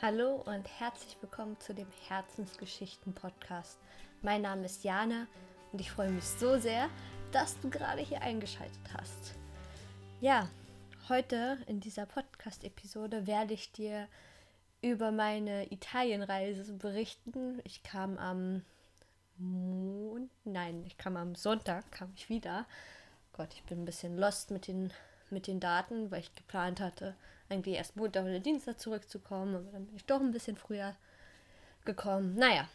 Hallo und herzlich willkommen zu dem Herzensgeschichten-Podcast. Mein Name ist Jana und ich freue mich so sehr, dass du gerade hier eingeschaltet hast. Ja, heute in dieser Podcast-Episode werde ich dir über meine Italienreise berichten. Ich kam am Mond, nein, ich kam am Sonntag, kam ich wieder. Gott, ich bin ein bisschen lost mit den, mit den Daten, weil ich geplant hatte, eigentlich erst Montag oder Dienstag zurückzukommen, aber dann bin ich doch ein bisschen früher gekommen. Naja,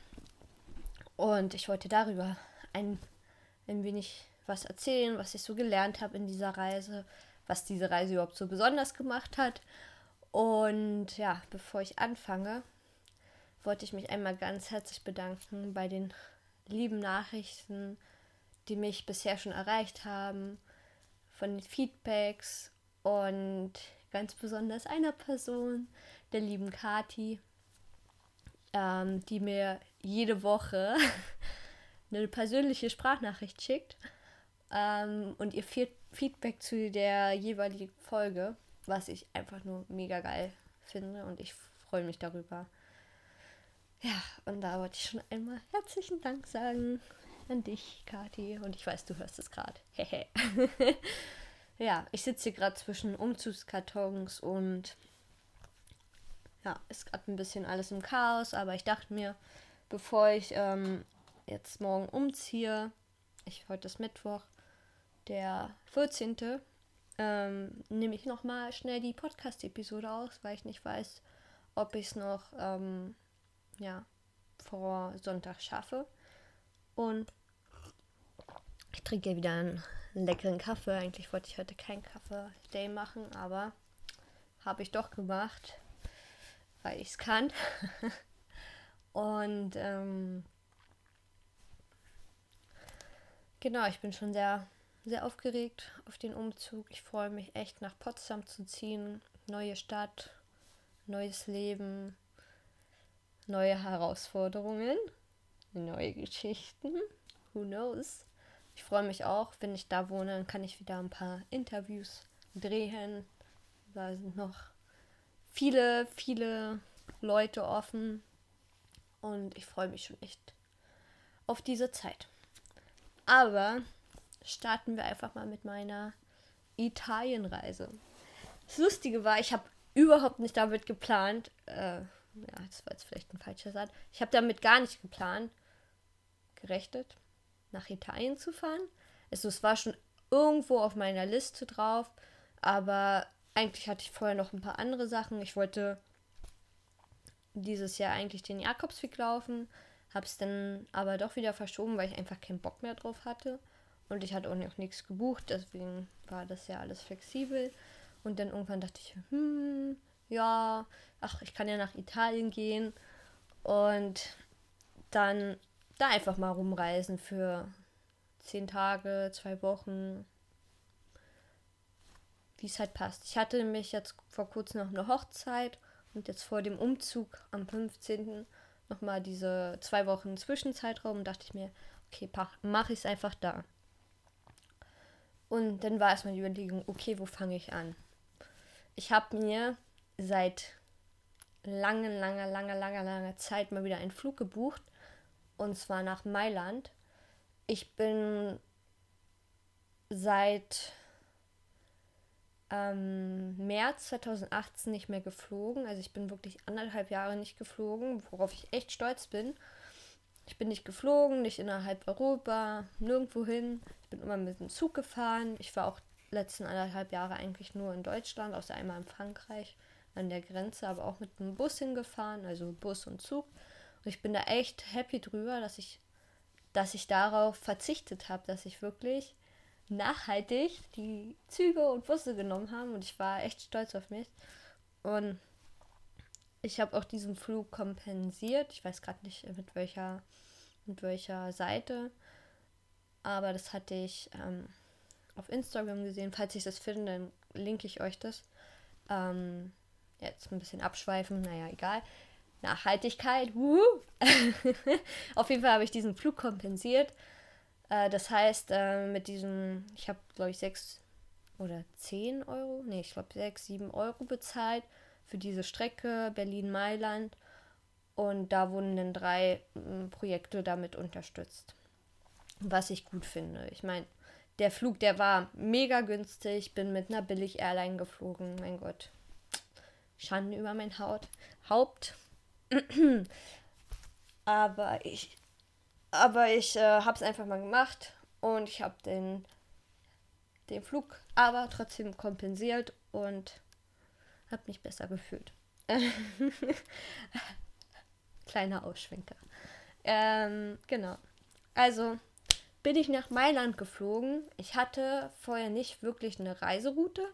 und ich wollte darüber ein, ein wenig was erzählen, was ich so gelernt habe in dieser Reise, was diese Reise überhaupt so besonders gemacht hat. Und ja, bevor ich anfange, wollte ich mich einmal ganz herzlich bedanken bei den lieben Nachrichten, die mich bisher schon erreicht haben, von den Feedbacks und ganz besonders einer Person, der lieben Kati, ähm, die mir jede Woche eine persönliche Sprachnachricht schickt ähm, und ihr Feedback zu der jeweiligen Folge, was ich einfach nur mega geil finde und ich freue mich darüber. Ja, und da wollte ich schon einmal herzlichen Dank sagen an dich, Kati. Und ich weiß, du hörst es gerade. Hehe. ja, ich sitze hier gerade zwischen Umzugskartons und ja, ist gerade ein bisschen alles im Chaos, aber ich dachte mir, bevor ich ähm, jetzt morgen umziehe, ich heute ist Mittwoch, der 14. Ähm, nehme ich nochmal schnell die Podcast-Episode aus, weil ich nicht weiß, ob ich es noch ähm, ja, vor Sonntag schaffe. Und ich trinke wieder einen leckeren Kaffee. Eigentlich wollte ich heute keinen Kaffee-Day machen, aber habe ich doch gemacht, weil ich es kann. Und ähm, genau, ich bin schon sehr, sehr aufgeregt auf den Umzug. Ich freue mich echt nach Potsdam zu ziehen. Neue Stadt, neues Leben, neue Herausforderungen, neue Geschichten. Who knows? Ich freue mich auch, wenn ich da wohne, dann kann ich wieder ein paar Interviews drehen. Da sind noch viele, viele Leute offen. Und ich freue mich schon echt auf diese Zeit. Aber starten wir einfach mal mit meiner Italienreise. Das Lustige war, ich habe überhaupt nicht damit geplant, äh, ja, das war jetzt vielleicht ein falscher Satz, ich habe damit gar nicht geplant, gerechnet, nach Italien zu fahren. Also es war schon irgendwo auf meiner Liste drauf, aber eigentlich hatte ich vorher noch ein paar andere Sachen. Ich wollte dieses Jahr eigentlich den Jakobsweg laufen, habe es dann aber doch wieder verschoben, weil ich einfach keinen Bock mehr drauf hatte. Und ich hatte auch noch nichts gebucht, deswegen war das ja alles flexibel. Und dann irgendwann dachte ich, hm, ja, ach, ich kann ja nach Italien gehen. Und dann da einfach mal rumreisen für zehn Tage, zwei Wochen, wie es halt passt. Ich hatte nämlich jetzt vor kurzem noch eine Hochzeit und jetzt vor dem Umzug am 15. nochmal diese zwei Wochen Zwischenzeitraum und dachte ich mir, okay, mache ich es einfach da. Und dann war erstmal die Überlegung, okay, wo fange ich an? Ich habe mir seit langer, langer, langer, langer, langer Zeit mal wieder einen Flug gebucht und zwar nach Mailand. Ich bin seit ähm, März 2018 nicht mehr geflogen. Also ich bin wirklich anderthalb Jahre nicht geflogen, worauf ich echt stolz bin. Ich bin nicht geflogen, nicht innerhalb Europa, nirgendwo hin. Ich bin immer mit dem Zug gefahren. Ich war auch letzten anderthalb Jahre eigentlich nur in Deutschland, außer einmal in Frankreich an der Grenze, aber auch mit dem Bus hingefahren, also Bus und Zug. Und ich bin da echt happy drüber, dass ich, dass ich darauf verzichtet habe, dass ich wirklich nachhaltig die Züge und Busse genommen habe und ich war echt stolz auf mich. Und ich habe auch diesen Flug kompensiert. Ich weiß gerade nicht mit welcher, mit welcher Seite, aber das hatte ich ähm, auf Instagram gesehen. Falls ich das finde, dann linke ich euch das. Ähm, jetzt ein bisschen abschweifen, naja, egal. Nachhaltigkeit, Auf jeden Fall habe ich diesen Flug kompensiert. Äh, das heißt, äh, mit diesem, ich habe, glaube ich, 6 oder 10 Euro, nee, ich glaube 6, 7 Euro bezahlt für diese Strecke Berlin-Mailand. Und da wurden dann drei m, Projekte damit unterstützt. Was ich gut finde. Ich meine, der Flug, der war mega günstig. Bin mit einer Billig-Airline geflogen. Mein Gott. Schande über mein Haut. Haupt. aber ich, aber ich äh, habe es einfach mal gemacht und ich habe den, den Flug aber trotzdem kompensiert und habe mich besser gefühlt. Kleiner Ausschwenker. Ähm, genau. Also bin ich nach Mailand geflogen. Ich hatte vorher nicht wirklich eine Reiseroute.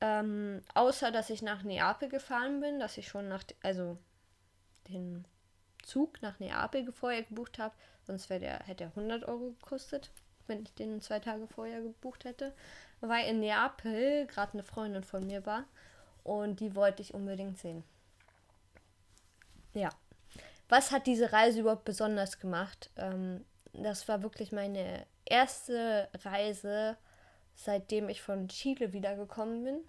Ähm, außer dass ich nach Neapel gefahren bin, dass ich schon nach, also den Zug nach Neapel vorher gebucht habe. Sonst der, hätte er 100 Euro gekostet, wenn ich den zwei Tage vorher gebucht hätte. Weil in Neapel gerade eine Freundin von mir war und die wollte ich unbedingt sehen. Ja. Was hat diese Reise überhaupt besonders gemacht? Ähm, das war wirklich meine erste Reise, seitdem ich von Chile wiedergekommen bin.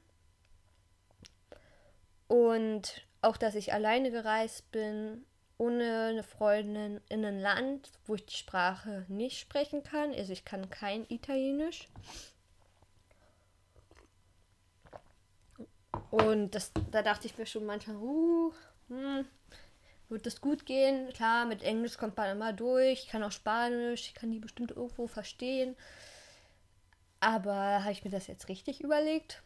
Und auch, dass ich alleine gereist bin, ohne eine Freundin in ein Land, wo ich die Sprache nicht sprechen kann. Also ich kann kein Italienisch. Und das, da dachte ich mir schon manchmal, uh, hm, wird das gut gehen? Klar, mit Englisch kommt man immer durch. Ich kann auch Spanisch, ich kann die bestimmt irgendwo verstehen. Aber habe ich mir das jetzt richtig überlegt?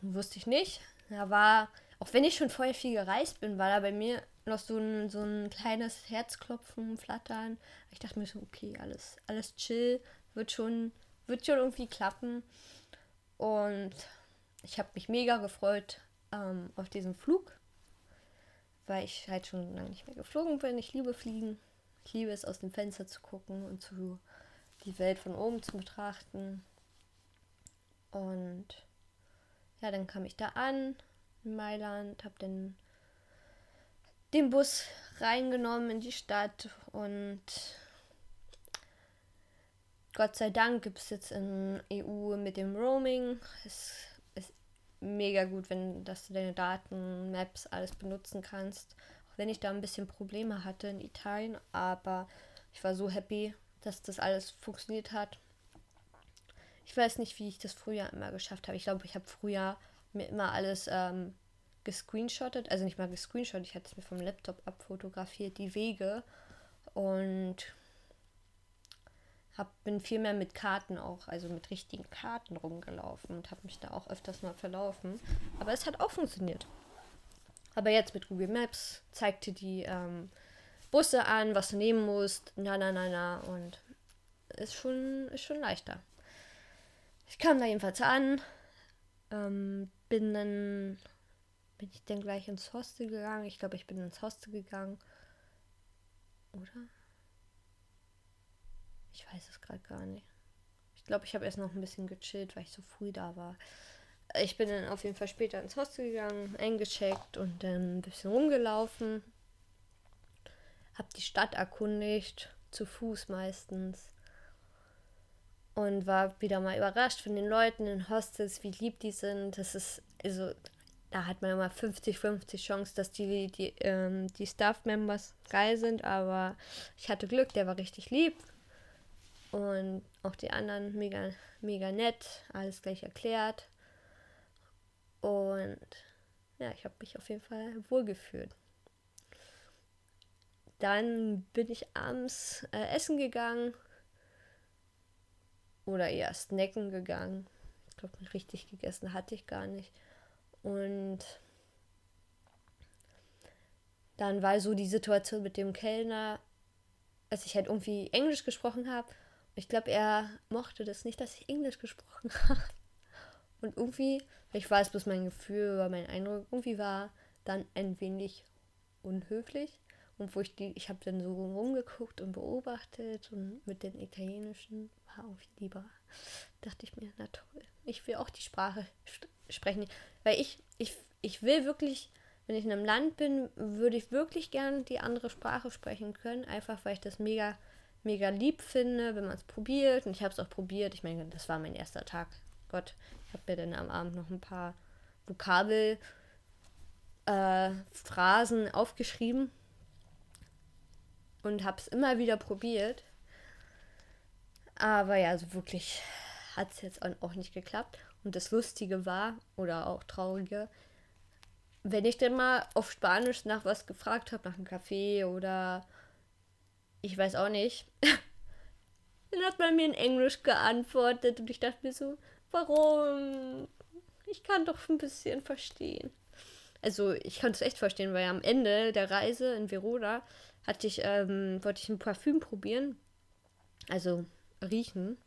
Wusste ich nicht. Da war, auch wenn ich schon vorher viel gereist bin, war da bei mir noch so ein, so ein kleines Herzklopfen, Flattern. Ich dachte mir so, okay, alles, alles chill, wird schon, wird schon irgendwie klappen. Und ich habe mich mega gefreut ähm, auf diesen Flug weil ich halt schon lange nicht mehr geflogen bin. Ich liebe Fliegen. Ich liebe es, aus dem Fenster zu gucken und zu die Welt von oben zu betrachten. Und ja, dann kam ich da an in Mailand, habe den, den Bus reingenommen in die Stadt und Gott sei Dank gibt es jetzt in EU mit dem Roaming. Es mega gut, wenn dass du deine Daten, Maps, alles benutzen kannst. Auch wenn ich da ein bisschen Probleme hatte in Italien, aber ich war so happy, dass das alles funktioniert hat. Ich weiß nicht, wie ich das früher immer geschafft habe. Ich glaube, ich habe früher mir immer alles ähm, gescreenshottet, also nicht mal gescreenshottet, ich hatte es mir vom Laptop abfotografiert, die Wege und hab, bin viel mehr mit Karten auch, also mit richtigen Karten rumgelaufen und habe mich da auch öfters mal verlaufen. Aber es hat auch funktioniert. Aber jetzt mit Google Maps zeigte die ähm, Busse an, was du nehmen musst, na na na na und ist schon, ist schon leichter. Ich kam da jedenfalls an, ähm, bin dann, bin ich dann gleich ins Hostel gegangen. Ich glaube, ich bin ins Hostel gegangen. Oder? Ich weiß es gerade gar nicht. Ich glaube, ich habe erst noch ein bisschen gechillt, weil ich so früh da war. Ich bin dann auf jeden Fall später ins Hostel gegangen, eingecheckt und dann ein bisschen rumgelaufen. Hab die Stadt erkundigt, zu Fuß meistens. Und war wieder mal überrascht von den Leuten in Hostels, wie lieb die sind. Das ist, also, da hat man immer 50-50 Chance, dass die, die, ähm, die Staff-Members geil sind, aber ich hatte Glück, der war richtig lieb und auch die anderen mega, mega nett, alles gleich erklärt. Und ja, ich habe mich auf jeden Fall wohlgefühlt. Dann bin ich abends äh, essen gegangen. Oder eher snacken gegangen. Ich glaube, richtig gegessen hatte ich gar nicht. Und dann war so die Situation mit dem Kellner, als ich halt irgendwie Englisch gesprochen habe ich glaube, er mochte das nicht, dass ich Englisch gesprochen habe. Und irgendwie, ich weiß bloß mein Gefühl oder mein Eindruck, irgendwie war dann ein wenig unhöflich. Und wo ich die, ich habe dann so rumgeguckt und beobachtet und mit den italienischen war auch lieber. Dachte ich mir, na toll, ich will auch die Sprache sprechen. Weil ich, ich, ich will wirklich, wenn ich in einem Land bin, würde ich wirklich gern die andere Sprache sprechen können, einfach weil ich das mega mega lieb finde, wenn man es probiert. Und ich habe es auch probiert. Ich meine, das war mein erster Tag. Gott, ich habe mir dann am Abend noch ein paar Vokabel äh, Phrasen aufgeschrieben und habe es immer wieder probiert. Aber ja, also wirklich hat es jetzt auch nicht geklappt. Und das Lustige war, oder auch Traurige, wenn ich dann mal auf Spanisch nach was gefragt habe, nach einem Kaffee oder ich weiß auch nicht, dann hat man mir in Englisch geantwortet und ich dachte mir so, warum? Ich kann doch ein bisschen verstehen. Also ich konnte es echt verstehen, weil am Ende der Reise in Verona hatte ich, ähm, wollte ich ein Parfüm probieren. Also riechen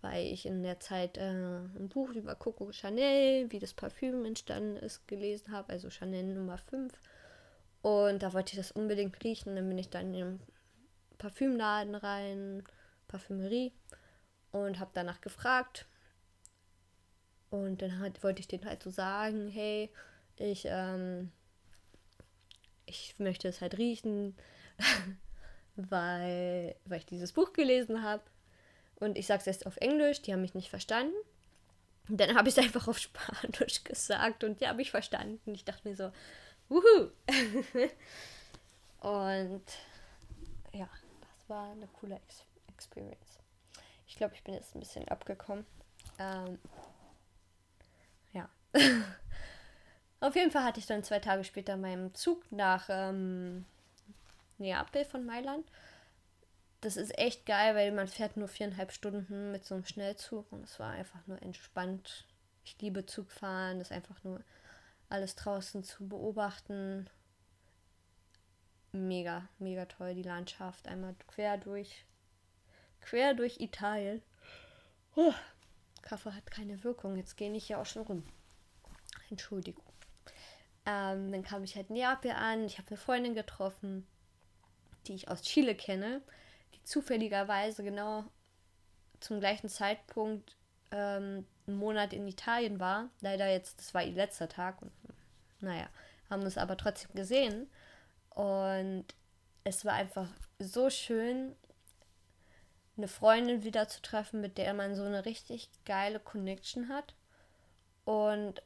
weil ich in der Zeit äh, ein Buch über Coco Chanel, wie das Parfüm entstanden ist, gelesen habe, also Chanel Nummer 5. Und da wollte ich das unbedingt riechen. Dann bin ich dann in den Parfümladen rein, Parfümerie, und habe danach gefragt. Und dann halt, wollte ich denen halt so sagen, hey, ich, ähm, ich möchte es halt riechen, weil, weil ich dieses Buch gelesen habe. Und ich sage es erst auf Englisch, die haben mich nicht verstanden. Und dann habe ich es einfach auf Spanisch gesagt und die habe ich verstanden. Ich dachte mir so, wuhu! und ja, das war eine coole Ex Experience. Ich glaube, ich bin jetzt ein bisschen abgekommen. Ähm, ja. auf jeden Fall hatte ich dann zwei Tage später meinen Zug nach ähm, Neapel von Mailand das ist echt geil, weil man fährt nur viereinhalb Stunden mit so einem Schnellzug und es war einfach nur entspannt. Ich liebe Zugfahren, das einfach nur alles draußen zu beobachten. Mega, mega toll, die Landschaft. Einmal quer durch, quer durch Italien. Oh, Kaffee hat keine Wirkung, jetzt gehe ich ja auch schon rum. Entschuldigung. Ähm, dann kam ich halt Neapel an, ich habe eine Freundin getroffen, die ich aus Chile kenne zufälligerweise genau zum gleichen Zeitpunkt ähm, einen Monat in Italien war. Leider jetzt, das war ihr letzter Tag und naja, haben es aber trotzdem gesehen. Und es war einfach so schön, eine Freundin wieder zu treffen, mit der man so eine richtig geile Connection hat. Und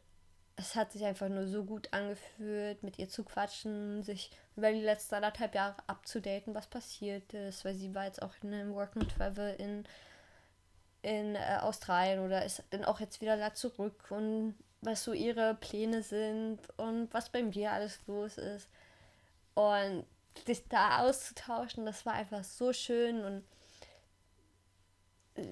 es hat sich einfach nur so gut angefühlt, mit ihr zu quatschen, sich über die letzten anderthalb Jahre abzudaten, was passiert ist, weil sie war jetzt auch in einem Work and Travel in, in äh, Australien oder ist dann auch jetzt wieder da zurück und was so ihre Pläne sind und was bei mir alles los ist. Und sich da auszutauschen, das war einfach so schön und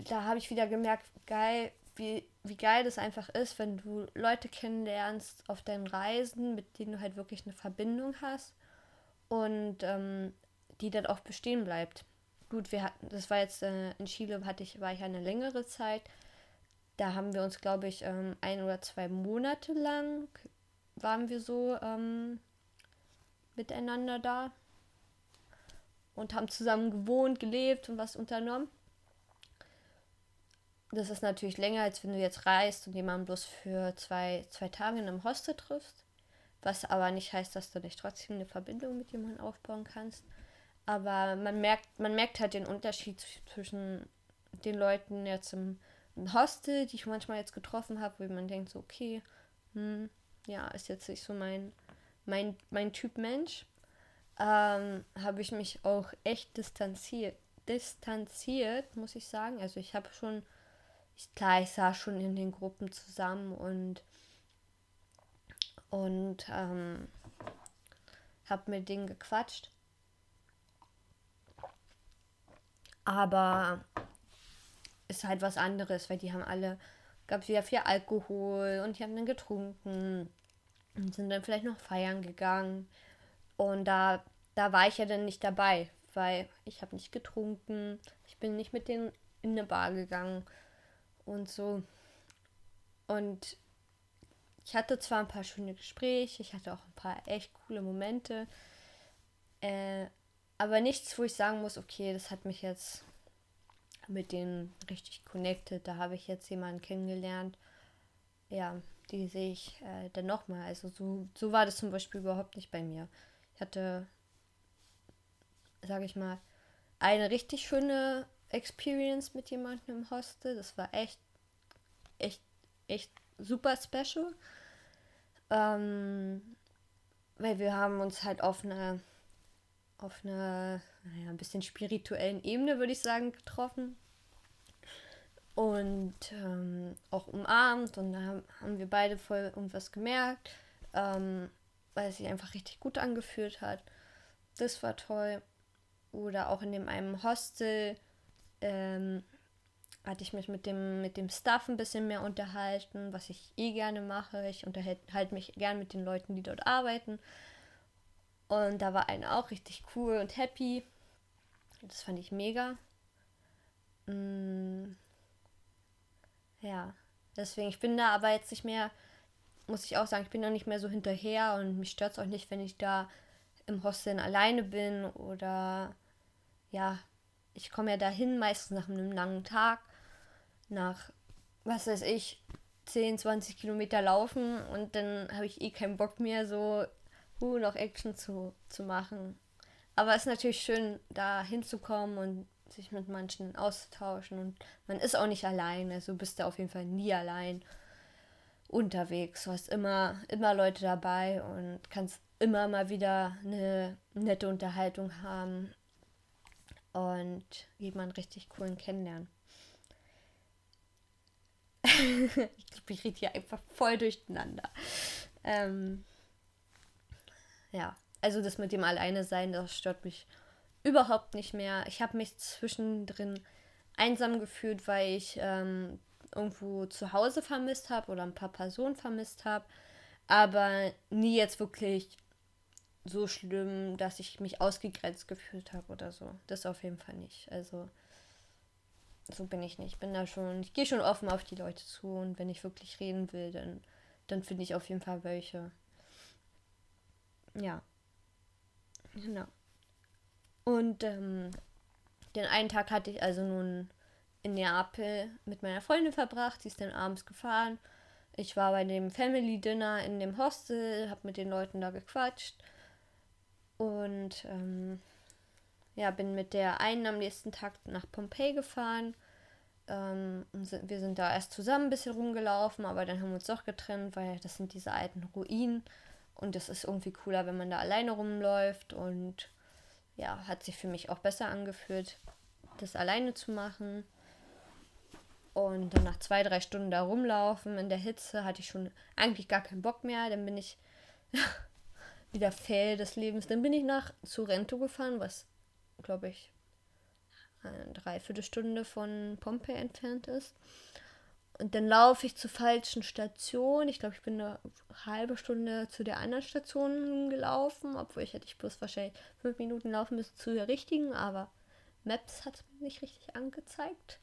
da habe ich wieder gemerkt, geil, wie, wie geil das einfach ist, wenn du Leute kennenlernst auf deinen Reisen, mit denen du halt wirklich eine Verbindung hast und ähm, die dann auch bestehen bleibt. Gut, wir hatten, das war jetzt äh, in Chile, hatte ich, war ich eine längere Zeit. Da haben wir uns, glaube ich, ähm, ein oder zwei Monate lang waren wir so ähm, miteinander da und haben zusammen gewohnt, gelebt und was unternommen das ist natürlich länger, als wenn du jetzt reist und jemanden bloß für zwei, zwei Tage in einem Hostel triffst. Was aber nicht heißt, dass du nicht trotzdem eine Verbindung mit jemandem aufbauen kannst. Aber man merkt, man merkt halt den Unterschied zwischen den Leuten jetzt im, Hostel, die ich manchmal jetzt getroffen habe, wo man denkt, so, okay, hm, ja, ist jetzt nicht so mein, mein, mein Typ Mensch. Ähm, habe ich mich auch echt distanziert, distanziert, muss ich sagen. Also ich habe schon ich, klar, ich saß schon in den Gruppen zusammen und, und ähm, habe mit denen gequatscht. Aber ist halt was anderes, weil die haben alle, gab wieder viel Alkohol und die haben dann getrunken und sind dann vielleicht noch feiern gegangen. Und da, da war ich ja dann nicht dabei, weil ich habe nicht getrunken, ich bin nicht mit denen in eine Bar gegangen und so. Und ich hatte zwar ein paar schöne Gespräche, ich hatte auch ein paar echt coole Momente, äh, aber nichts, wo ich sagen muss, okay, das hat mich jetzt mit denen richtig connected. Da habe ich jetzt jemanden kennengelernt. Ja, die sehe ich äh, dann nochmal. Also so, so war das zum Beispiel überhaupt nicht bei mir. Ich hatte, sage ich mal, eine richtig schöne Experience mit jemandem im Hostel. Das war echt, echt, echt super special. Ähm, weil wir haben uns halt auf eine auf einer naja, ein bisschen spirituellen Ebene, würde ich sagen, getroffen. Und ähm, auch umarmt und da haben wir beide voll irgendwas gemerkt, ähm, weil es sich einfach richtig gut angefühlt hat. Das war toll. Oder auch in dem einen Hostel ähm, hatte ich mich mit dem, mit dem Staff ein bisschen mehr unterhalten, was ich eh gerne mache. Ich unterhalte mich gern mit den Leuten, die dort arbeiten. Und da war einer auch richtig cool und happy. Das fand ich mega. Mm, ja, deswegen, ich bin da aber jetzt nicht mehr, muss ich auch sagen, ich bin da nicht mehr so hinterher und mich stört es auch nicht, wenn ich da im Hostel alleine bin oder ja, ich komme ja dahin meistens nach einem langen Tag, nach, was weiß ich, 10, 20 Kilometer laufen und dann habe ich eh keinen Bock mehr, so uh, noch Action zu, zu machen. Aber es ist natürlich schön, da hinzukommen und sich mit manchen auszutauschen. Und man ist auch nicht allein. Also bist du auf jeden Fall nie allein unterwegs. Du hast immer, immer Leute dabei und kannst immer mal wieder eine nette Unterhaltung haben und jemanden richtig coolen kennenlernen. ich glaube, ich rede hier einfach voll durcheinander. Ähm, ja, also das mit dem Alleine sein, das stört mich überhaupt nicht mehr. Ich habe mich zwischendrin einsam gefühlt, weil ich ähm, irgendwo zu Hause vermisst habe oder ein paar Personen vermisst habe. Aber nie jetzt wirklich so schlimm, dass ich mich ausgegrenzt gefühlt habe oder so. Das auf jeden Fall nicht. Also so bin ich nicht. Ich bin da schon, ich gehe schon offen auf die Leute zu und wenn ich wirklich reden will, dann, dann finde ich auf jeden Fall welche. Ja. Genau. Und ähm, den einen Tag hatte ich also nun in Neapel mit meiner Freundin verbracht. Sie ist dann abends gefahren. Ich war bei dem Family Dinner in dem Hostel, habe mit den Leuten da gequatscht und ähm, ja, bin mit der einen am nächsten Tag nach Pompeji gefahren. Ähm, wir sind da erst zusammen ein bisschen rumgelaufen, aber dann haben wir uns doch getrennt, weil das sind diese alten Ruinen. Und es ist irgendwie cooler, wenn man da alleine rumläuft. Und ja, hat sich für mich auch besser angefühlt, das alleine zu machen. Und dann nach zwei, drei Stunden da rumlaufen in der Hitze hatte ich schon eigentlich gar keinen Bock mehr. Dann bin ich wieder Fell des Lebens. Dann bin ich nach Sorrento gefahren, was, glaube ich, eine Dreiviertelstunde von Pompeii entfernt ist. Und dann laufe ich zur falschen Station. Ich glaube, ich bin eine halbe Stunde zu der anderen Station gelaufen, obwohl ich hätte ich bloß wahrscheinlich fünf Minuten laufen müssen zu der richtigen, aber Maps hat mir nicht richtig angezeigt.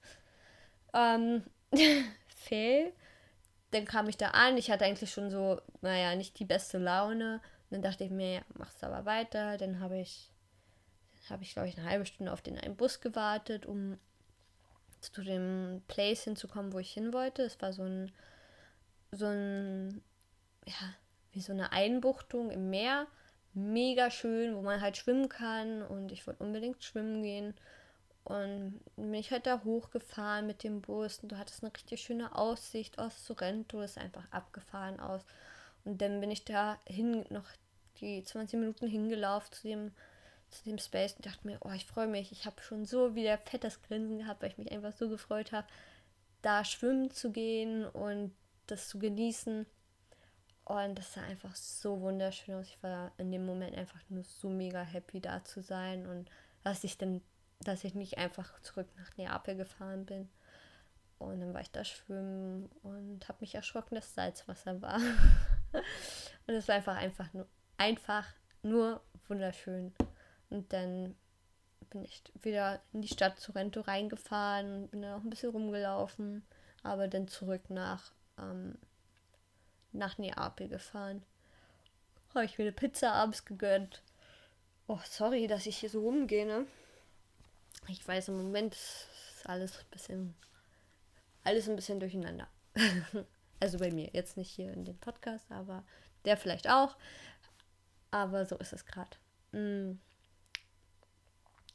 Ähm, Fail. Dann kam ich da an. Ich hatte eigentlich schon so, naja, nicht die beste Laune. Dann dachte ich mir, ja, mach's aber weiter. Dann habe ich, habe ich, glaube ich, eine halbe Stunde auf den einen Bus gewartet, um zu dem Place hinzukommen, wo ich hin wollte. Es war so ein, so ein, ja, wie so eine Einbuchtung im Meer. Mega schön, wo man halt schwimmen kann. Und ich wollte unbedingt schwimmen gehen. Und bin ich halt da hochgefahren mit dem Bus. Und du hattest eine richtig schöne Aussicht aus Sorrento. Ist einfach abgefahren aus. Und dann bin ich da hin, noch die 20 Minuten hingelaufen zu dem zu dem Space und dachte mir, oh, ich freue mich. Ich habe schon so wieder fettes Grinsen gehabt, weil ich mich einfach so gefreut habe, da schwimmen zu gehen und das zu genießen. Und das sah einfach so wunderschön aus. Ich war in dem Moment einfach nur so mega happy da zu sein und dass ich dann, dass ich nicht einfach zurück nach Neapel gefahren bin. Und dann war ich da schwimmen und habe mich erschrocken, dass Salzwasser war. und es war einfach einfach nur einfach nur wunderschön. Und dann bin ich wieder in die Stadt Sorrento reingefahren und bin dann auch ein bisschen rumgelaufen, aber dann zurück nach, ähm, nach Neapel gefahren. Habe ich mir eine Pizza abends gegönnt. Oh, sorry, dass ich hier so rumgehe, ne? Ich weiß, im Moment ist alles ein bisschen, alles ein bisschen durcheinander. also bei mir, jetzt nicht hier in dem Podcast, aber der vielleicht auch. Aber so ist es gerade. Mm.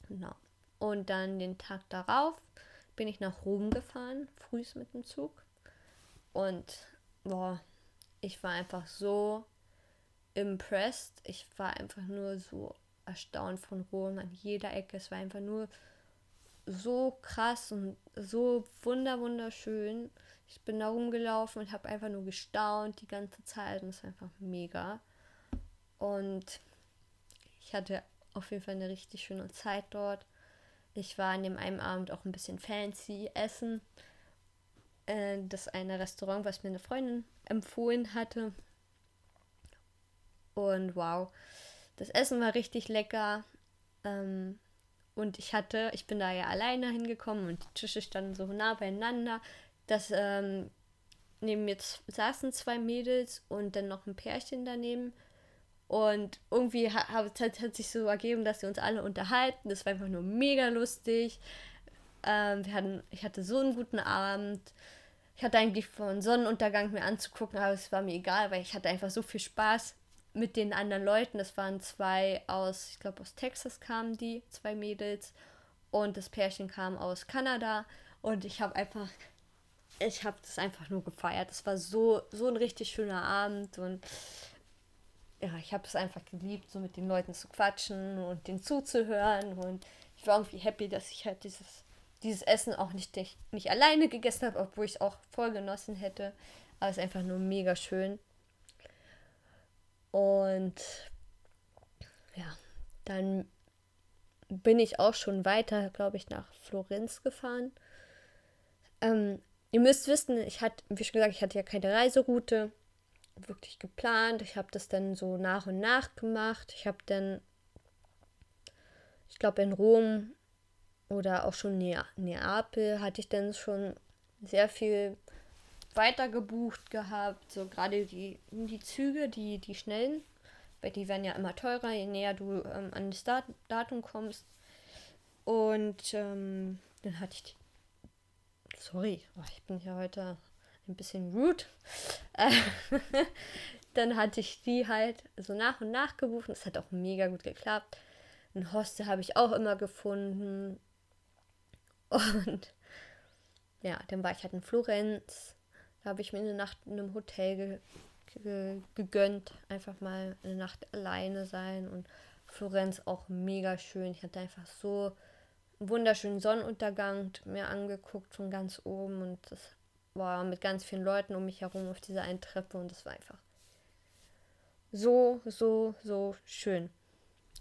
Genau. Und dann den Tag darauf bin ich nach Rom gefahren, frühs mit dem Zug. Und boah, ich war einfach so impressed. Ich war einfach nur so erstaunt von Rom an jeder Ecke. Es war einfach nur so krass und so wunder wunderschön. Ich bin da rumgelaufen und habe einfach nur gestaunt die ganze Zeit und es war einfach mega. Und ich hatte auf jeden Fall eine richtig schöne Zeit dort. Ich war an dem einen Abend auch ein bisschen fancy essen. Äh, das eine Restaurant, was mir eine Freundin empfohlen hatte. Und wow, das Essen war richtig lecker. Ähm, und ich hatte, ich bin da ja alleine hingekommen und die Tische standen so nah beieinander, dass ähm, neben mir saßen zwei Mädels und dann noch ein Pärchen daneben. Und irgendwie hat, hat, hat sich so ergeben, dass sie uns alle unterhalten. Das war einfach nur mega lustig. Ähm, wir hatten, ich hatte so einen guten Abend. Ich hatte eigentlich von Sonnenuntergang mir anzugucken, aber es war mir egal, weil ich hatte einfach so viel Spaß mit den anderen Leuten. Das waren zwei aus, ich glaube aus Texas kamen die, zwei Mädels. Und das Pärchen kam aus Kanada. Und ich habe einfach, ich habe das einfach nur gefeiert. Es war so, so ein richtig schöner Abend. Und ja, ich habe es einfach geliebt, so mit den Leuten zu quatschen und denen zuzuhören. Und ich war irgendwie happy, dass ich halt dieses, dieses Essen auch nicht, nicht, alleine gegessen habe, obwohl ich es auch voll genossen hätte. Aber es ist einfach nur mega schön. Und ja, dann bin ich auch schon weiter, glaube ich, nach Florenz gefahren. Ähm, ihr müsst wissen, ich hatte, wie schon gesagt, ich hatte ja keine Reiseroute wirklich geplant. Ich habe das dann so nach und nach gemacht. Ich habe dann, ich glaube, in Rom oder auch schon in Neapel hatte ich dann schon sehr viel weiter gebucht gehabt. So gerade die, die Züge, die, die schnellen, weil die werden ja immer teurer, je näher du ähm, an das Dat Datum kommst. Und ähm, dann hatte ich die. Sorry, oh, ich bin hier heute ein bisschen rude. dann hatte ich die halt so nach und nach gebucht. Es hat auch mega gut geklappt. Ein Hostel habe ich auch immer gefunden. Und ja, dann war ich halt in Florenz. Da habe ich mir eine Nacht in einem Hotel ge ge gegönnt. Einfach mal eine Nacht alleine sein. Und Florenz auch mega schön. Ich hatte einfach so einen wunderschönen Sonnenuntergang mir angeguckt von ganz oben. Und das war mit ganz vielen Leuten um mich herum auf dieser einen Treppe. Und das war einfach so, so, so schön.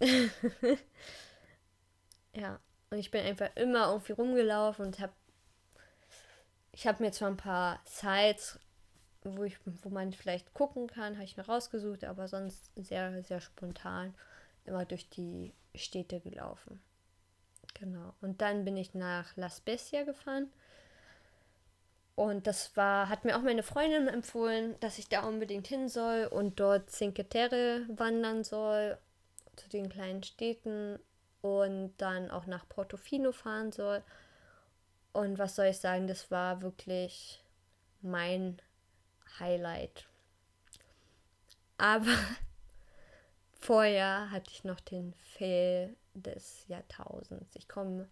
ja, und ich bin einfach immer irgendwie rumgelaufen und habe ich habe mir zwar ein paar Sites, wo, ich, wo man vielleicht gucken kann, habe ich mir rausgesucht, aber sonst sehr, sehr spontan immer durch die Städte gelaufen. Genau. Und dann bin ich nach La Spezia gefahren. Und das war, hat mir auch meine Freundin empfohlen, dass ich da unbedingt hin soll und dort Cinque Terre wandern soll, zu den kleinen Städten und dann auch nach Portofino fahren soll. Und was soll ich sagen, das war wirklich mein Highlight. Aber vorher hatte ich noch den Fail des Jahrtausends. Ich komme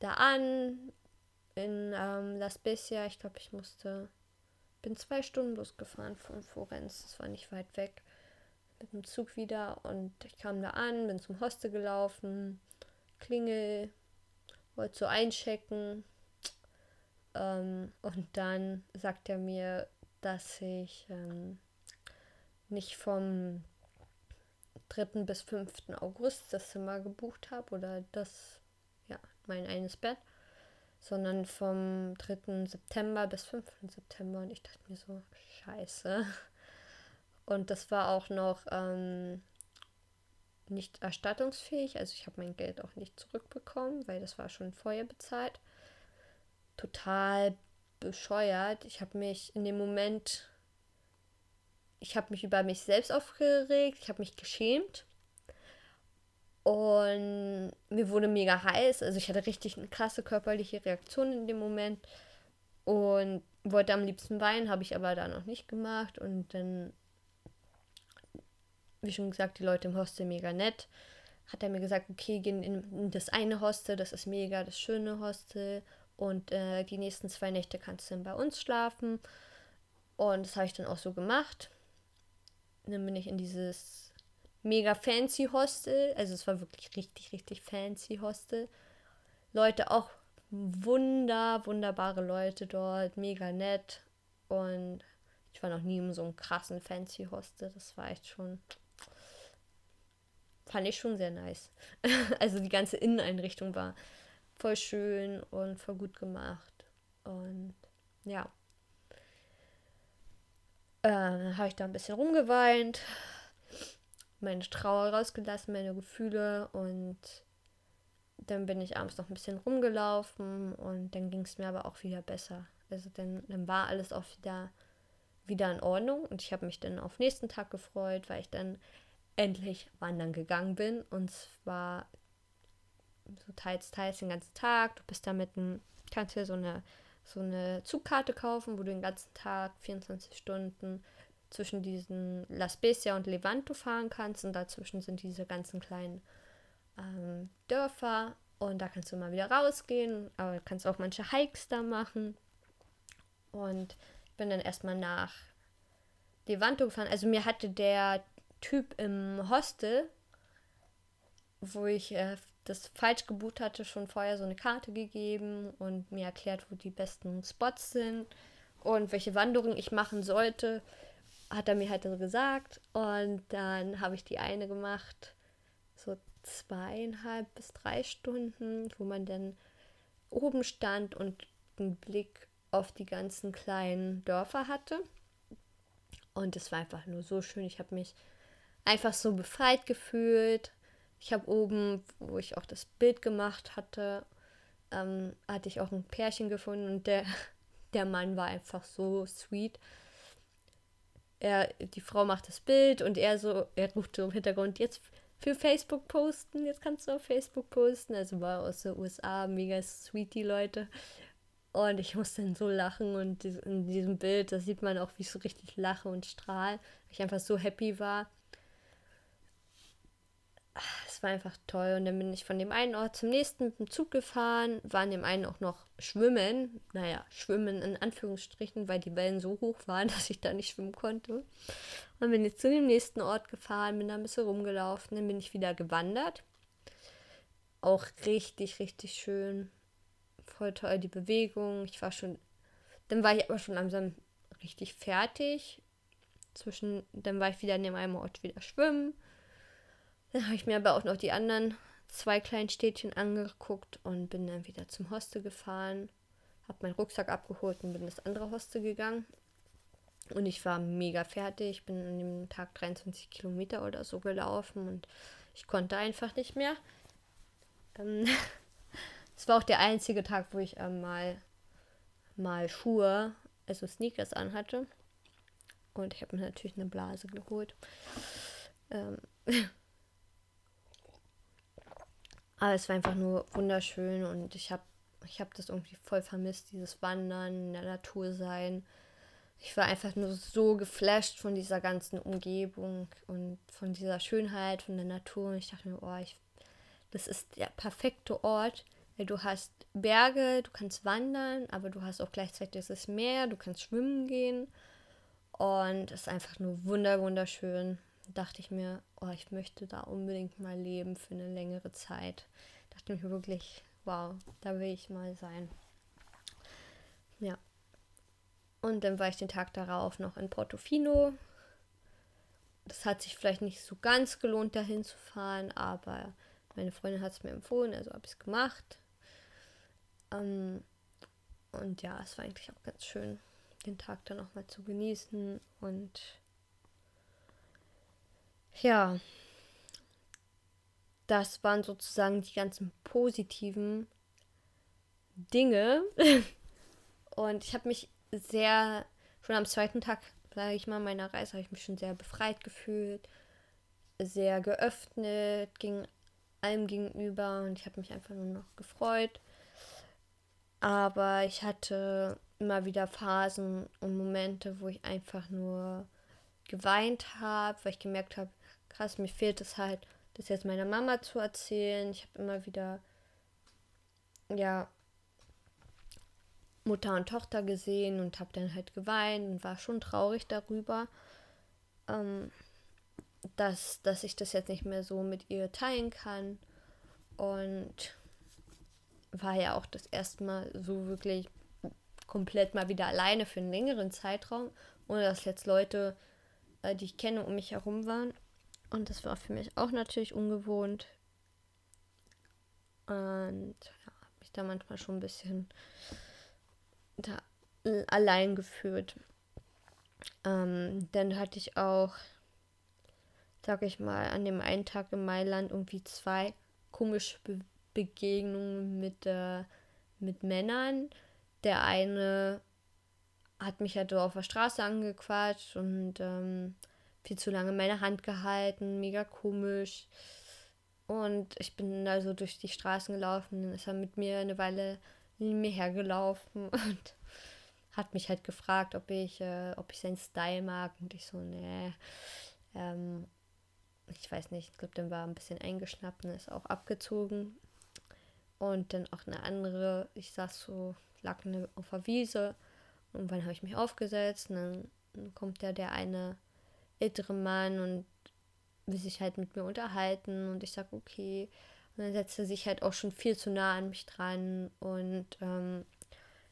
da an in ähm, La Spezia. Ich glaube, ich musste, bin zwei Stunden losgefahren von Florenz. Das war nicht weit weg. Mit dem Zug wieder und ich kam da an, bin zum Hostel gelaufen, Klingel, wollte so einchecken ähm, und dann sagt er mir, dass ich ähm, nicht vom 3. bis 5. August das Zimmer gebucht habe oder das, ja, mein eines Bett, sondern vom 3. September bis 5. September. Und ich dachte mir so, scheiße. Und das war auch noch ähm, nicht erstattungsfähig. Also ich habe mein Geld auch nicht zurückbekommen, weil das war schon vorher bezahlt total bescheuert. Ich habe mich in dem Moment, ich habe mich über mich selbst aufgeregt, ich habe mich geschämt. Und mir wurde mega heiß. Also ich hatte richtig eine krasse körperliche Reaktion in dem Moment. Und wollte am liebsten weinen, habe ich aber da noch nicht gemacht. Und dann, wie schon gesagt, die Leute im Hostel mega nett. Hat er mir gesagt, okay, gehen in das eine Hostel, das ist mega das schöne Hostel. Und äh, die nächsten zwei Nächte kannst du dann bei uns schlafen. Und das habe ich dann auch so gemacht. dann bin ich in dieses mega fancy Hostel. Also es war wirklich richtig, richtig fancy Hostel. Leute auch wunder, wunderbare Leute dort, mega nett. Und ich war noch nie in so einem krassen fancy Hostel. Das war echt schon. Fand ich schon sehr nice. also die ganze Inneneinrichtung war voll schön und voll gut gemacht. Und ja. Äh, habe ich da ein bisschen rumgeweint, meine Trauer rausgelassen, meine Gefühle und dann bin ich abends noch ein bisschen rumgelaufen und dann ging es mir aber auch wieder besser. Also dann, dann war alles auch wieder, wieder in Ordnung und ich habe mich dann auf nächsten Tag gefreut, weil ich dann endlich wandern gegangen bin und zwar so teils, teils den ganzen Tag. Du bist da mit einem, kannst dir so eine so eine Zugkarte kaufen, wo du den ganzen Tag 24 Stunden zwischen diesen La Spezia und Levanto fahren kannst und dazwischen sind diese ganzen kleinen ähm, Dörfer und da kannst du mal wieder rausgehen, aber kannst auch manche Hikes da machen und bin dann erstmal nach Levanto gefahren. Also mir hatte der Typ im Hostel, wo ich äh, das falsch gebucht hatte, schon vorher so eine Karte gegeben und mir erklärt, wo die besten Spots sind und welche Wanderung ich machen sollte. Hat er mir halt so gesagt. Und dann habe ich die eine gemacht, so zweieinhalb bis drei Stunden, wo man dann oben stand und einen Blick auf die ganzen kleinen Dörfer hatte. Und es war einfach nur so schön. Ich habe mich einfach so befreit gefühlt, ich habe oben, wo ich auch das Bild gemacht hatte, ähm, hatte ich auch ein Pärchen gefunden und der, der Mann war einfach so sweet. Er, die Frau macht das Bild und er so, er ruft so im Hintergrund, jetzt für Facebook posten, jetzt kannst du auf Facebook posten. Also war aus den USA mega sweet, die Leute. Und ich musste dann so lachen und in diesem Bild, da sieht man auch, wie ich so richtig lache und strahle, weil ich einfach so happy war es war einfach toll. Und dann bin ich von dem einen Ort zum nächsten mit dem Zug gefahren, war an dem einen auch noch schwimmen. Naja, schwimmen in Anführungsstrichen, weil die Wellen so hoch waren, dass ich da nicht schwimmen konnte. Und bin jetzt zu dem nächsten Ort gefahren, bin da ein bisschen rumgelaufen, dann bin ich wieder gewandert. Auch richtig, richtig schön. Voll toll die Bewegung. Ich war schon, dann war ich aber schon langsam richtig fertig. Zwischen, dann war ich wieder an dem einen Ort wieder schwimmen dann habe ich mir aber auch noch die anderen zwei kleinen Städtchen angeguckt und bin dann wieder zum Hostel gefahren, habe meinen Rucksack abgeholt und bin ins andere Hostel gegangen. Und ich war mega fertig. Ich bin an dem Tag 23 Kilometer oder so gelaufen und ich konnte einfach nicht mehr. Ähm, es war auch der einzige Tag, wo ich ähm, mal, mal Schuhe, also Sneakers anhatte. Und ich habe mir natürlich eine Blase geholt. Ähm, Aber es war einfach nur wunderschön und ich habe ich hab das irgendwie voll vermisst, dieses Wandern, in der Natur sein. Ich war einfach nur so geflasht von dieser ganzen Umgebung und von dieser Schönheit, von der Natur. Und ich dachte mir, oh, ich, das ist der perfekte Ort, weil du hast Berge, du kannst wandern, aber du hast auch gleichzeitig das Meer, du kannst schwimmen gehen. Und es ist einfach nur wunder, wunderschön dachte ich mir, oh, ich möchte da unbedingt mal leben für eine längere Zeit. Dachte ich mir wirklich, wow, da will ich mal sein. Ja. Und dann war ich den Tag darauf noch in Portofino. Das hat sich vielleicht nicht so ganz gelohnt, dahin zu fahren, aber meine Freundin hat es mir empfohlen, also habe ich es gemacht. Ähm, und ja, es war eigentlich auch ganz schön, den Tag dann auch mal zu genießen und ja, das waren sozusagen die ganzen positiven Dinge. Und ich habe mich sehr, schon am zweiten Tag, sage ich mal, meiner Reise, habe ich mich schon sehr befreit gefühlt, sehr geöffnet, ging allem gegenüber und ich habe mich einfach nur noch gefreut. Aber ich hatte immer wieder Phasen und Momente, wo ich einfach nur geweint habe, weil ich gemerkt habe, krass, mir fehlt es halt, das jetzt meiner Mama zu erzählen. Ich habe immer wieder, ja, Mutter und Tochter gesehen und habe dann halt geweint und war schon traurig darüber. Ähm, dass, dass ich das jetzt nicht mehr so mit ihr teilen kann. Und war ja auch das erste Mal so wirklich komplett mal wieder alleine für einen längeren Zeitraum, ohne dass jetzt Leute, äh, die ich kenne, um mich herum waren. Und das war für mich auch natürlich ungewohnt. Und ja, habe mich da manchmal schon ein bisschen da allein gefühlt. Ähm, dann hatte ich auch, sag ich mal, an dem einen Tag in Mailand irgendwie zwei komische Be Begegnungen mit, äh, mit Männern. Der eine hat mich halt so auf der Straße angequatscht und ähm, viel zu lange meine Hand gehalten, mega komisch. Und ich bin da so durch die Straßen gelaufen, dann ist er mit mir eine Weile neben mir hergelaufen und hat mich halt gefragt, ob ich, äh, ob ich seinen Style mag. Und ich so, nee. Ähm, ich weiß nicht, ich glaube, dann war ein bisschen eingeschnappt und ist auch abgezogen. Und dann auch eine andere, ich saß so, lag auf der Wiese und dann habe ich mich aufgesetzt und dann kommt ja der eine ältere Mann und will sich halt mit mir unterhalten und ich sage, okay. Und dann setzt er sich halt auch schon viel zu nah an mich dran und ähm,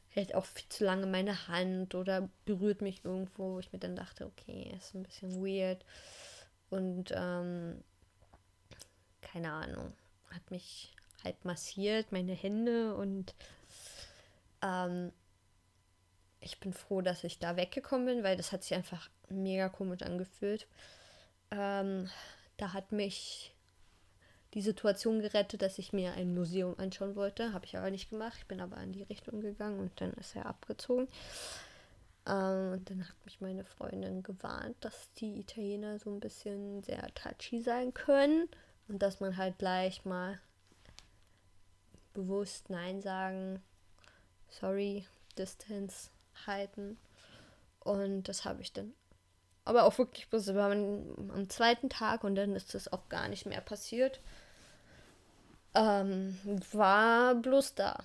hält auch viel zu lange meine Hand oder berührt mich irgendwo, wo ich mir dann dachte, okay, ist ein bisschen weird. Und ähm, keine Ahnung, hat mich halt massiert, meine Hände und ähm, ich bin froh, dass ich da weggekommen bin, weil das hat sich einfach mega komisch angefühlt. Ähm, da hat mich die Situation gerettet, dass ich mir ein Museum anschauen wollte. Habe ich aber nicht gemacht. Ich bin aber in die Richtung gegangen und dann ist er abgezogen. Ähm, und dann hat mich meine Freundin gewarnt, dass die Italiener so ein bisschen sehr touchy sein können und dass man halt gleich mal bewusst Nein sagen, sorry, Distance halten. Und das habe ich dann aber auch wirklich bloß am zweiten Tag und dann ist das auch gar nicht mehr passiert. Ähm, war bloß da.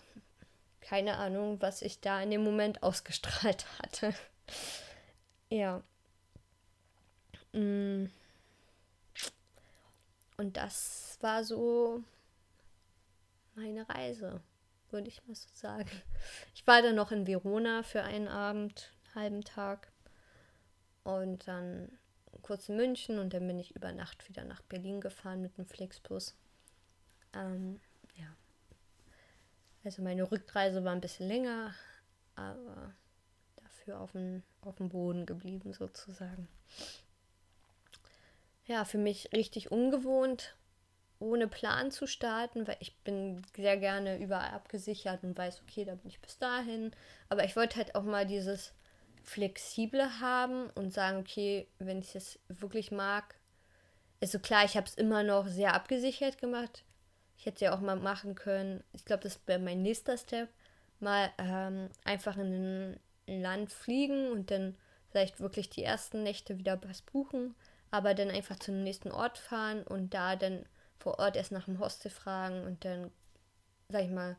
Keine Ahnung, was ich da in dem Moment ausgestrahlt hatte. ja. Mm. Und das war so meine Reise, würde ich mal so sagen. Ich war dann noch in Verona für einen Abend, einen halben Tag. Und dann kurz in München und dann bin ich über Nacht wieder nach Berlin gefahren mit dem Flixbus. Ähm, ja. Also meine Rückreise war ein bisschen länger, aber dafür auf dem, auf dem Boden geblieben sozusagen. Ja, für mich richtig ungewohnt, ohne Plan zu starten, weil ich bin sehr gerne überall abgesichert und weiß, okay, da bin ich bis dahin. Aber ich wollte halt auch mal dieses Flexible haben und sagen, okay, wenn ich es wirklich mag, ist so klar, ich habe es immer noch sehr abgesichert gemacht, ich hätte ja auch mal machen können, ich glaube, das wäre mein nächster Step, mal ähm, einfach in ein Land fliegen und dann vielleicht wirklich die ersten Nächte wieder was buchen, aber dann einfach zu einem nächsten Ort fahren und da dann vor Ort erst nach dem Hostel fragen und dann, sag ich mal,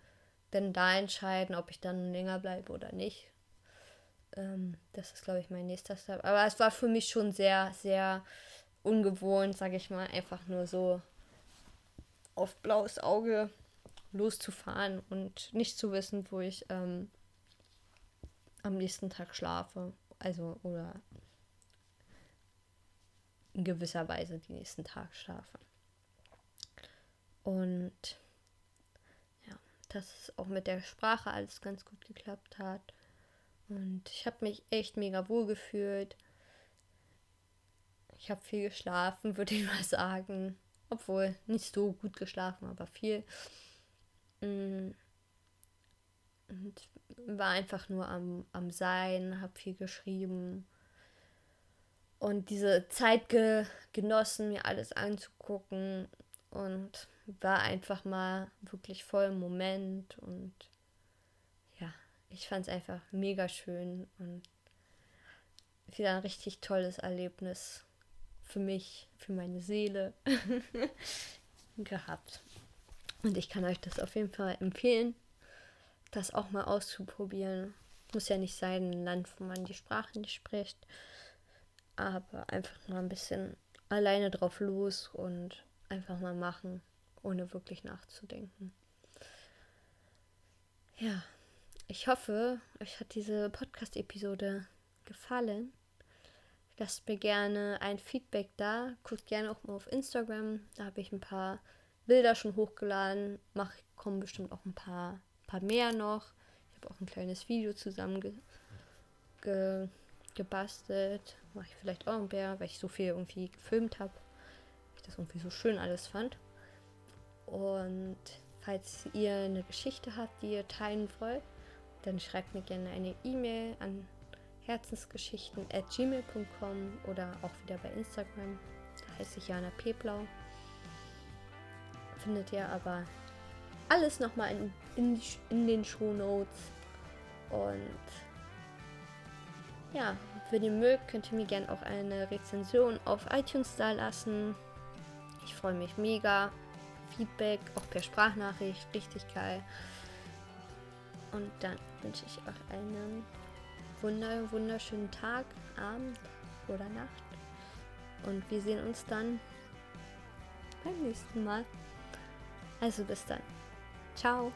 dann da entscheiden, ob ich dann länger bleibe oder nicht. Ähm, das ist, glaube ich, mein nächster Step. Aber es war für mich schon sehr, sehr ungewohnt, sage ich mal, einfach nur so auf blaues Auge loszufahren und nicht zu wissen, wo ich ähm, am nächsten Tag schlafe. Also, oder in gewisser Weise den nächsten Tag schlafe. Und ja, dass es auch mit der Sprache alles ganz gut geklappt hat. Und ich habe mich echt mega wohl gefühlt. Ich habe viel geschlafen, würde ich mal sagen. Obwohl nicht so gut geschlafen, aber viel. Mm. Und war einfach nur am, am Sein, habe viel geschrieben. Und diese Zeit ge genossen, mir alles anzugucken. Und war einfach mal wirklich voll im Moment. Und ich fand es einfach mega schön. Und wieder ein richtig tolles Erlebnis für mich, für meine Seele gehabt. Und ich kann euch das auf jeden Fall empfehlen, das auch mal auszuprobieren. Muss ja nicht sein, ein Land, wo man die Sprache nicht spricht, aber einfach mal ein bisschen alleine drauf los und einfach mal machen, ohne wirklich nachzudenken. Ja, ich hoffe, euch hat diese Podcast-Episode gefallen. Lasst mir gerne ein Feedback da. Guckt gerne auch mal auf Instagram. Da habe ich ein paar Bilder schon hochgeladen. Mach, kommen bestimmt auch ein paar, paar mehr noch. Ich habe auch ein kleines Video zusammen ge, ge, gebastelt. Mache ich vielleicht auch ein mehr, weil ich so viel irgendwie gefilmt habe. Ich das irgendwie so schön alles fand. Und falls ihr eine Geschichte habt, die ihr teilen wollt, dann schreibt mir gerne eine E-Mail an herzensgeschichten.gmail.com oder auch wieder bei Instagram. Da heiße ich Jana Peblau. Findet ihr aber alles nochmal in, in, in den Show Notes. Und ja, wenn ihr mögt, könnt ihr mir gerne auch eine Rezension auf iTunes da lassen. Ich freue mich mega. Feedback, auch per Sprachnachricht, richtig geil. Und dann wünsche ich euch einen wunder, wunderschönen Tag, Abend oder Nacht. Und wir sehen uns dann beim nächsten Mal. Also bis dann. Ciao.